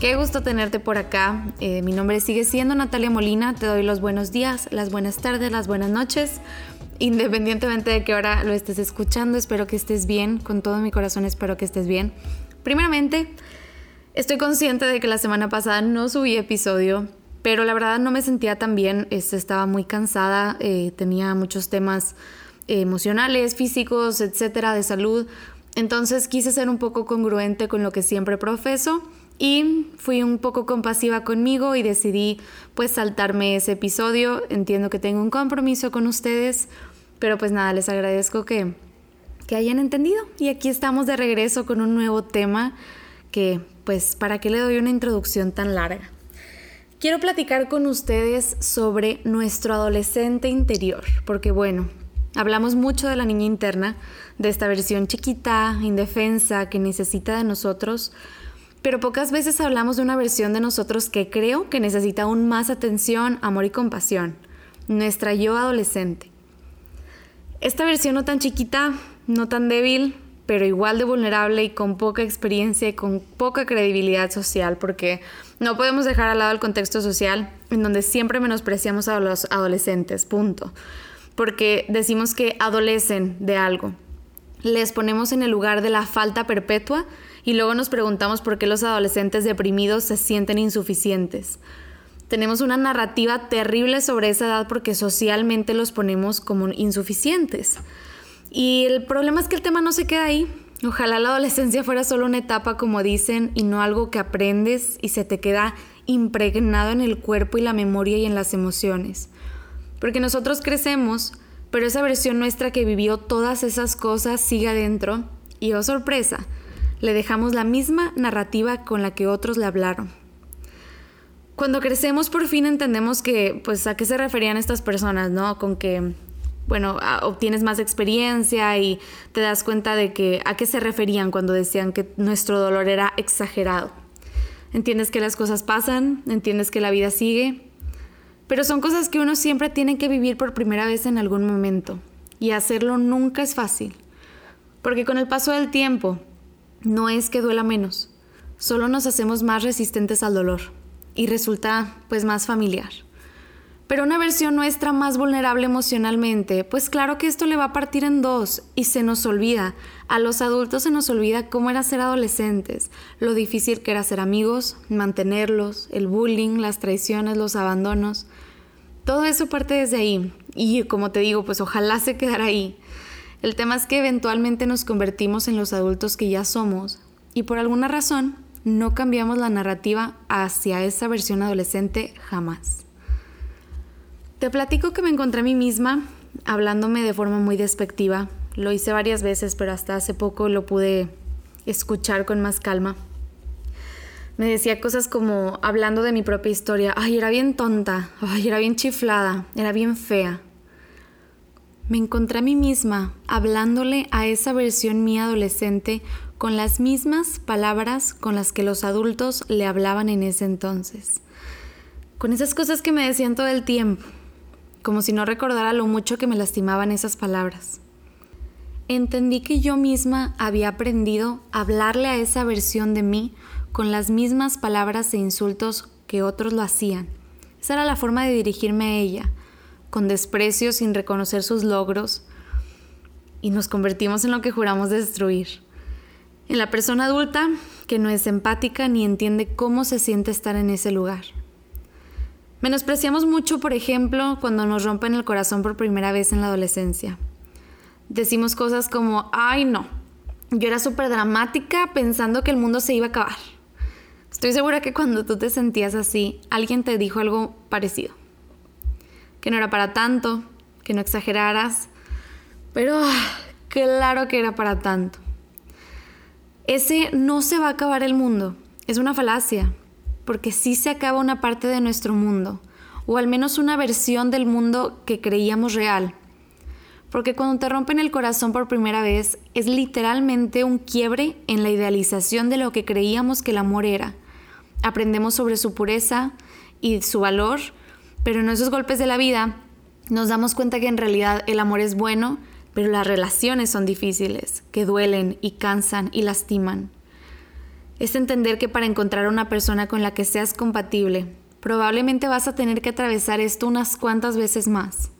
Qué gusto tenerte por acá. Eh, mi nombre sigue siendo Natalia Molina. Te doy los buenos días, las buenas tardes, las buenas noches. Independientemente de qué hora lo estés escuchando, espero que estés bien. Con todo mi corazón espero que estés bien. Primeramente, estoy consciente de que la semana pasada no subí episodio, pero la verdad no me sentía tan bien. Este, estaba muy cansada, eh, tenía muchos temas emocionales, físicos, etcétera, de salud. Entonces quise ser un poco congruente con lo que siempre profeso y fui un poco compasiva conmigo y decidí pues saltarme ese episodio. Entiendo que tengo un compromiso con ustedes, pero pues nada, les agradezco que, hayan entendido. Y aquí estamos de regreso con un nuevo tema que pues para qué le doy una introducción tan larga. Quiero platicar con ustedes sobre nuestro adolescente interior, porque bueno, hablamos mucho de la niña interna, de esta versión chiquita, indefensa, que necesita de nosotros, pero pocas veces hablamos de una versión de nosotros que creo que necesita aún más atención, amor y compasión, nuestra yo adolescente. Esta versión no tan chiquita, no tan débil, pero igual de vulnerable y con poca experiencia y con poca credibilidad social, porque no podemos dejar al lado el contexto social en donde siempre menospreciamos a los adolescentes, punto. Porque decimos que adolecen de algo. Les ponemos en el lugar de la falta perpetua y luego nos preguntamos por qué los adolescentes deprimidos se sienten insuficientes. Tenemos una narrativa terrible sobre esa edad porque socialmente los ponemos como insuficientes. Y el problema es que el tema no se queda ahí. Ojalá la adolescencia fuera solo una etapa, como dicen, y no algo que aprendes y se te queda impregnado en el cuerpo y la memoria y en las emociones. Porque nosotros crecemos, pero esa versión nuestra que vivió todas esas cosas sigue adentro. Y oh sorpresa, le dejamos la misma narrativa con la que otros le hablaron. Cuando crecemos por fin entendemos que, pues, a qué se referían estas personas, ¿no? Con que, bueno, obtienes más experiencia y te das cuenta de que a qué se referían cuando decían que nuestro dolor era exagerado. Entiendes que las cosas pasan, entiendes que la vida sigue, pero son cosas que uno siempre tiene que vivir por primera vez en algún momento. Y hacerlo nunca es fácil. Porque con el paso del tiempo, no es que duela menos, solo nos hacemos más resistentes al dolor y resulta pues más familiar. Pero una versión nuestra más vulnerable emocionalmente, pues claro que esto le va a partir en dos y se nos olvida. A los adultos se nos olvida cómo era ser adolescentes, lo difícil que era ser amigos, mantenerlos, el bullying, las traiciones, los abandonos. Todo eso parte desde ahí. Y como te digo, pues ojalá se quedara ahí. El tema es que eventualmente nos convertimos en los adultos que ya somos y por alguna razón no cambiamos la narrativa hacia esa versión adolescente jamás. Te platico que me encontré a mí misma hablándome de forma muy despectiva. Lo hice varias veces, pero hasta hace poco lo pude escuchar con más calma. Me decía cosas como hablando de mi propia historia, ay, era bien tonta, ay, era bien chiflada, era bien fea. Me encontré a mí misma hablándole a esa versión mía adolescente con las mismas palabras con las que los adultos le hablaban en ese entonces. Con esas cosas que me decían todo el tiempo, como si no recordara lo mucho que me lastimaban esas palabras. Entendí que yo misma había aprendido a hablarle a esa versión de mí con las mismas palabras e insultos que otros lo hacían. Esa era la forma de dirigirme a ella, con desprecio sin reconocer sus logros y nos convertimos en lo que juramos destruir. En la persona adulta que no es empática ni entiende cómo se siente estar en ese lugar. Menospreciamos mucho, por ejemplo, cuando nos rompen el corazón por primera vez en la adolescencia. Decimos cosas como, ay no, yo era súper dramática pensando que el mundo se iba a acabar. Estoy segura que cuando tú te sentías así, alguien te dijo algo parecido que no era para tanto, que no exageraras, pero ah, claro que era para tanto. Ese no se va a acabar el mundo, es una falacia, porque sí se acaba una parte de nuestro mundo, o al menos una versión del mundo que creíamos real. Porque cuando te rompen el corazón por primera vez es literalmente un quiebre en la idealización de lo que creíamos que el amor era. Aprendemos sobre su pureza y su valor, pero en esos golpes de la vida nos damos cuenta que en realidad el amor es bueno, pero las relaciones son difíciles, que duelen y cansan y lastiman. Es entender que para encontrar una persona con la que seas compatible, probablemente vas a tener que atravesar esto unas cuantas veces más.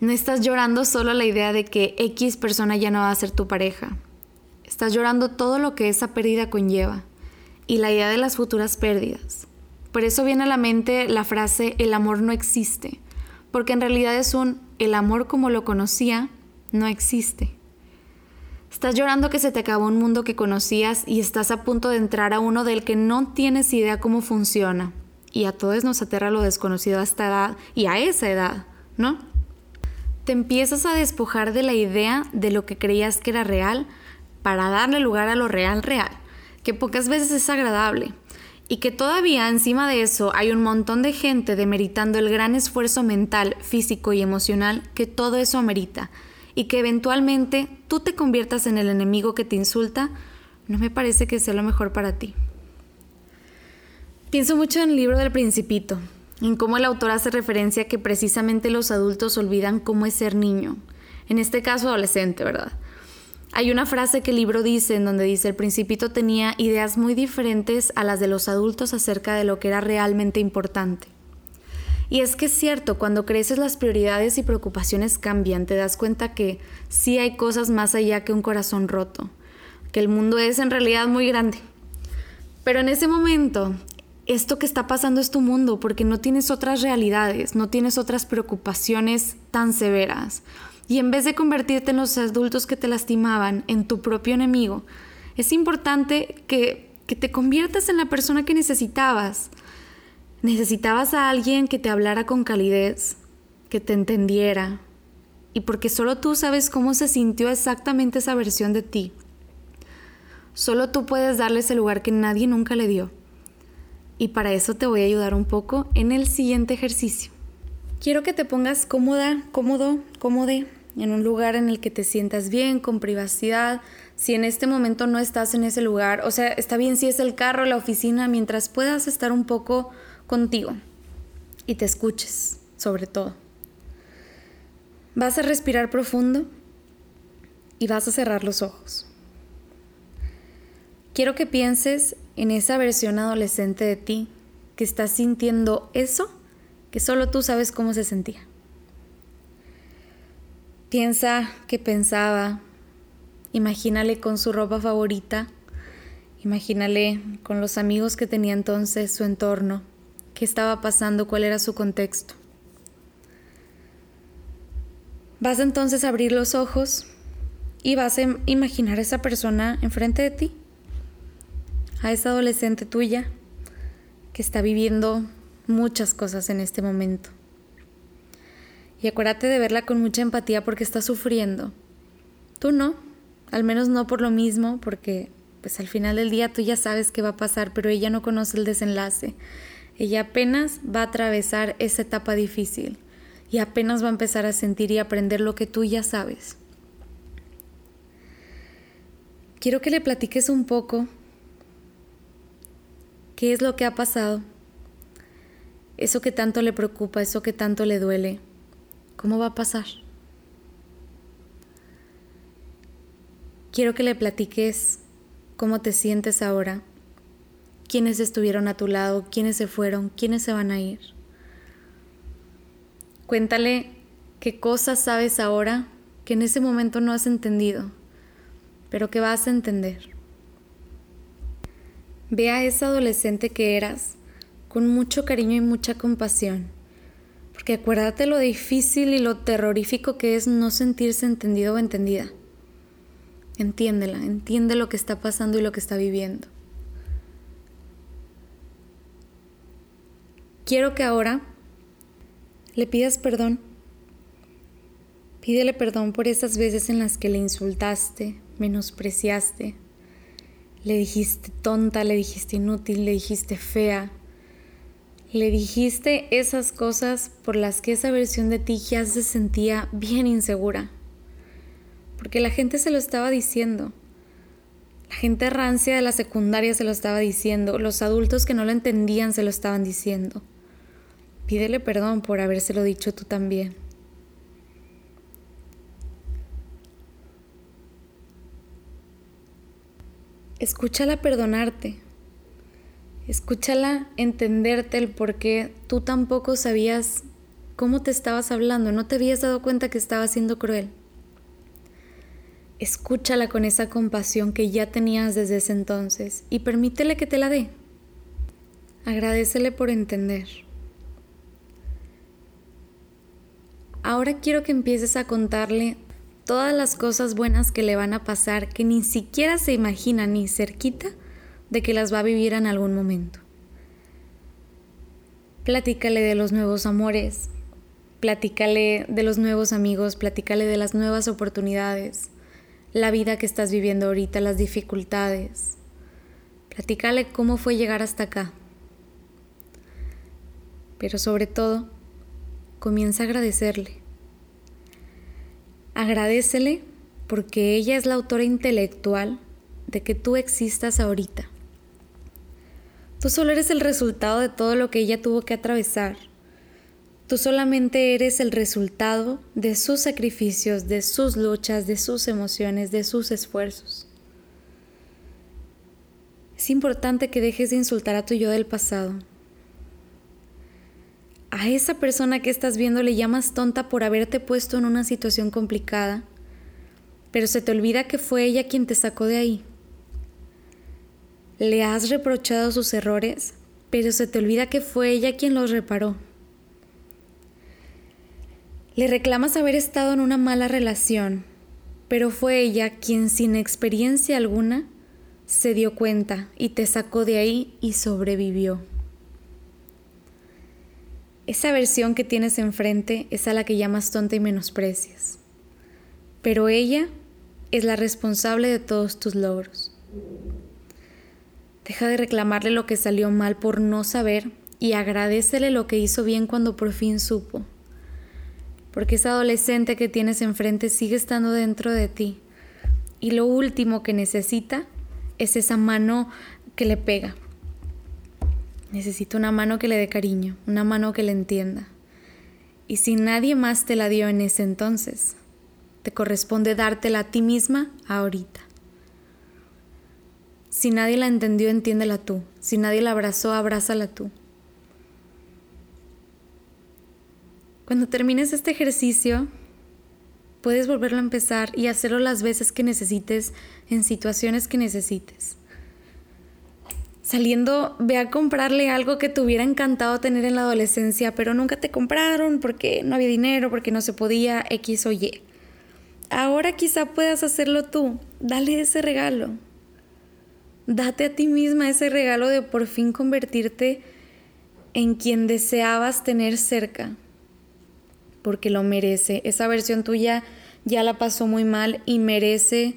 No estás llorando solo la idea de que X persona ya no va a ser tu pareja. Estás llorando todo lo que esa pérdida conlleva y la idea de las futuras pérdidas. Por eso viene a la mente la frase el amor no existe, porque en realidad es un el amor como lo conocía no existe. Estás llorando que se te acabó un mundo que conocías y estás a punto de entrar a uno del que no tienes idea cómo funciona. Y a todos nos aterra lo desconocido a esta edad y a esa edad, ¿no? te empiezas a despojar de la idea de lo que creías que era real para darle lugar a lo real real, que pocas veces es agradable. Y que todavía encima de eso hay un montón de gente demeritando el gran esfuerzo mental, físico y emocional que todo eso amerita. Y que eventualmente tú te conviertas en el enemigo que te insulta, no me parece que sea lo mejor para ti. Pienso mucho en el libro del principito, en cómo el autor hace referencia a que precisamente los adultos olvidan cómo es ser niño, en este caso adolescente, ¿verdad? Hay una frase que el libro dice en donde dice el principito tenía ideas muy diferentes a las de los adultos acerca de lo que era realmente importante. Y es que es cierto, cuando creces las prioridades y preocupaciones cambian, te das cuenta que sí hay cosas más allá que un corazón roto, que el mundo es en realidad muy grande. Pero en ese momento esto que está pasando es tu mundo porque no tienes otras realidades, no tienes otras preocupaciones tan severas. Y en vez de convertirte en los adultos que te lastimaban, en tu propio enemigo, es importante que, que te conviertas en la persona que necesitabas. Necesitabas a alguien que te hablara con calidez, que te entendiera, y porque solo tú sabes cómo se sintió exactamente esa versión de ti. Solo tú puedes darle ese lugar que nadie nunca le dio. Y para eso te voy a ayudar un poco en el siguiente ejercicio. Quiero que te pongas cómoda, cómodo, cómode, en un lugar en el que te sientas bien, con privacidad. Si en este momento no estás en ese lugar, o sea, está bien si es el carro, la oficina, mientras puedas estar un poco contigo y te escuches, sobre todo. Vas a respirar profundo y vas a cerrar los ojos. Quiero que pienses en esa versión adolescente de ti que está sintiendo eso que solo tú sabes cómo se sentía. Piensa que pensaba, imagínale con su ropa favorita, imagínale con los amigos que tenía entonces, su entorno, qué estaba pasando, cuál era su contexto. Vas entonces a abrir los ojos y vas a imaginar a esa persona enfrente de ti a esa adolescente tuya que está viviendo muchas cosas en este momento. Y acuérdate de verla con mucha empatía porque está sufriendo. Tú no, al menos no por lo mismo, porque pues al final del día tú ya sabes qué va a pasar, pero ella no conoce el desenlace. Ella apenas va a atravesar esa etapa difícil y apenas va a empezar a sentir y aprender lo que tú ya sabes. Quiero que le platiques un poco ¿Qué es lo que ha pasado? Eso que tanto le preocupa, eso que tanto le duele, ¿cómo va a pasar? Quiero que le platiques cómo te sientes ahora, quiénes estuvieron a tu lado, quiénes se fueron, quiénes se van a ir. Cuéntale qué cosas sabes ahora que en ese momento no has entendido, pero que vas a entender. Ve a esa adolescente que eras con mucho cariño y mucha compasión. Porque acuérdate lo difícil y lo terrorífico que es no sentirse entendido o entendida. Entiéndela, entiende lo que está pasando y lo que está viviendo. Quiero que ahora le pidas perdón. Pídele perdón por esas veces en las que le insultaste, menospreciaste, le dijiste tonta, le dijiste inútil, le dijiste fea, Le dijiste esas cosas por las que esa versión de ti ya se sentía bien insegura. Porque la gente se lo estaba diciendo. La gente rancia de la secundaria se lo estaba diciendo. Los adultos que no lo entendían se lo estaban diciendo. Pídele perdón por habérselo dicho tú también. Escúchala perdonarte. Escúchala entenderte el por qué tú tampoco sabías cómo te estabas hablando, no te habías dado cuenta que estaba siendo cruel. Escúchala con esa compasión que ya tenías desde ese entonces y permítele que te la dé. Agradecele por entender. Ahora quiero que empieces a contarle todas las cosas buenas que le van a pasar que ni siquiera se imagina ni cerquita de que las va a vivir en algún momento. Platícale de los nuevos amores, platícale de los nuevos amigos, platícale de las nuevas oportunidades, la vida que estás viviendo ahorita, las dificultades. Platícale cómo fue llegar hasta acá. Pero sobre todo, comienza a agradecerle. Agradecele porque ella es la autora intelectual de que tú existas ahorita. Tú solo eres el resultado de todo lo que ella tuvo que atravesar. Tú solamente eres el resultado de sus sacrificios, de sus luchas, de sus emociones, de sus esfuerzos. Es importante que dejes de insultar a tu yo del pasado. A esa persona que estás viendo le llamas tonta por haberte puesto en una situación complicada, pero se te olvida que fue ella quien te sacó de ahí. Le has reprochado sus errores, pero se te olvida que fue ella quien los reparó. Le reclamas haber estado en una mala relación, pero fue ella quien sin experiencia alguna se dio cuenta y te sacó de ahí y sobrevivió. Esa versión que tienes enfrente es a la que llamas tonta y menosprecias, pero ella es la responsable de todos tus logros. Deja de reclamarle lo que salió mal por no saber y agradecele lo que hizo bien cuando por fin supo. Porque esa adolescente que tienes enfrente sigue estando dentro de ti. Y lo último que necesita es esa mano que le pega. Necesita una mano que le dé cariño, una mano que le entienda. Y si nadie más te la dio en ese entonces, te corresponde dártela a ti misma ahorita. Si nadie la entendió, entiéndela tú. Si nadie la abrazó, abrázala tú. Cuando termines este ejercicio, puedes volverlo a empezar y hacerlo las veces que necesites, en situaciones que necesites. Saliendo, ve a comprarle algo que te hubiera encantado tener en la adolescencia, pero nunca te compraron porque no había dinero, porque no se podía, X o Y. Ahora quizá puedas hacerlo tú. Dale ese regalo. Date a ti misma ese regalo de por fin convertirte en quien deseabas tener cerca, porque lo merece. Esa versión tuya ya la pasó muy mal y merece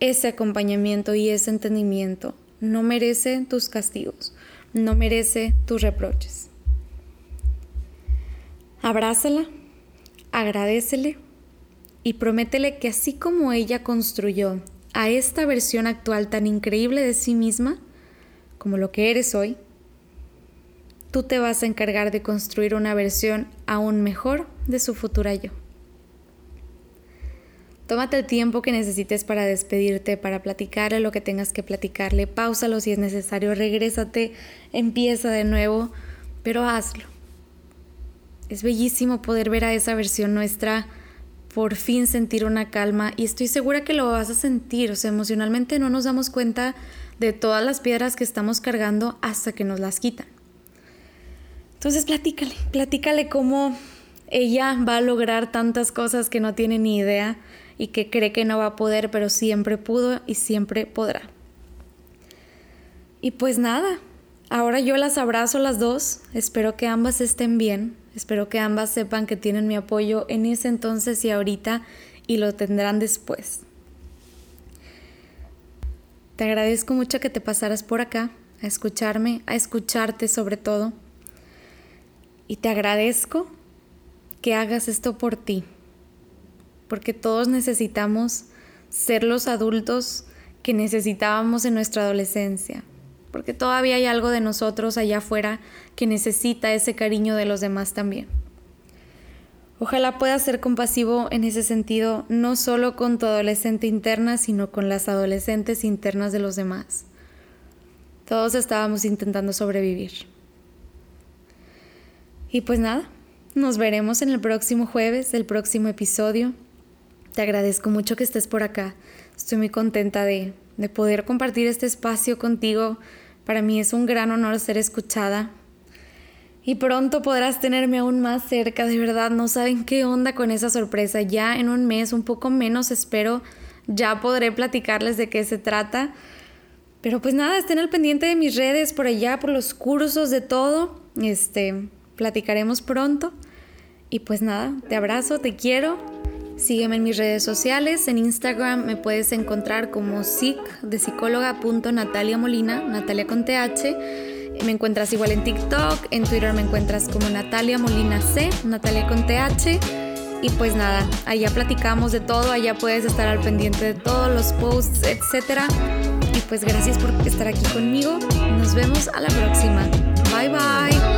ese acompañamiento y ese entendimiento. No merece tus castigos, no merece tus reproches. Abrázala, agradecele y prométele que así como ella construyó a esta versión actual tan increíble de sí misma, como lo que eres hoy, tú te vas a encargar de construir una versión aún mejor de su futura yo. Tómate el tiempo que necesites para despedirte, para platicarle lo que tengas que platicarle, pausalo si es necesario, regrésate, empieza de nuevo, pero hazlo. Es bellísimo poder ver a esa versión nuestra por fin sentir una calma y estoy segura que lo vas a sentir, o sea, emocionalmente no nos damos cuenta de todas las piedras que estamos cargando hasta que nos las quitan. Entonces platícale, platícale cómo ella va a lograr tantas cosas que no tiene ni idea y que cree que no va a poder, pero siempre pudo y siempre podrá. Y pues nada, ahora yo las abrazo las dos, espero que ambas estén bien, Espero que ambas sepan que tienen mi apoyo en ese entonces y ahorita y lo tendrán después. Te agradezco mucho que te pasaras por acá a escucharme, a escucharte sobre todo. Y te agradezco que hagas esto por ti, porque todos necesitamos ser los adultos que necesitábamos en nuestra adolescencia, porque todavía hay algo de nosotros allá afuera que necesita ese cariño de los demás también. Ojalá puedas ser compasivo en ese sentido, no solo con tu adolescente interna, sino con las adolescentes internas de los demás. Todos estábamos intentando sobrevivir. Y pues nada, nos veremos en el próximo jueves, el próximo episodio. Te agradezco mucho que estés por acá. Estoy muy contenta de, de poder compartir este espacio contigo. Para mí es un gran honor ser escuchada y pronto podrás tenerme aún más cerca, de verdad, no saben qué onda con esa sorpresa. Ya en un mes, un poco menos, espero, ya podré platicarles de qué se trata. Pero pues nada, estén al pendiente de mis redes por allá, por los cursos, de todo. Este, platicaremos pronto. Y pues nada, te abrazo, te quiero. Sígueme en mis redes sociales. En Instagram me puedes encontrar como psic de psicóloga Natalia Molina, Natalia con TH. Me encuentras igual en TikTok, en Twitter me encuentras como Natalia Molina C, Natalia con TH. Y pues nada, allá platicamos de todo, allá puedes estar al pendiente de todos los posts, etc. Y pues gracias por estar aquí conmigo. Nos vemos a la próxima. Bye bye.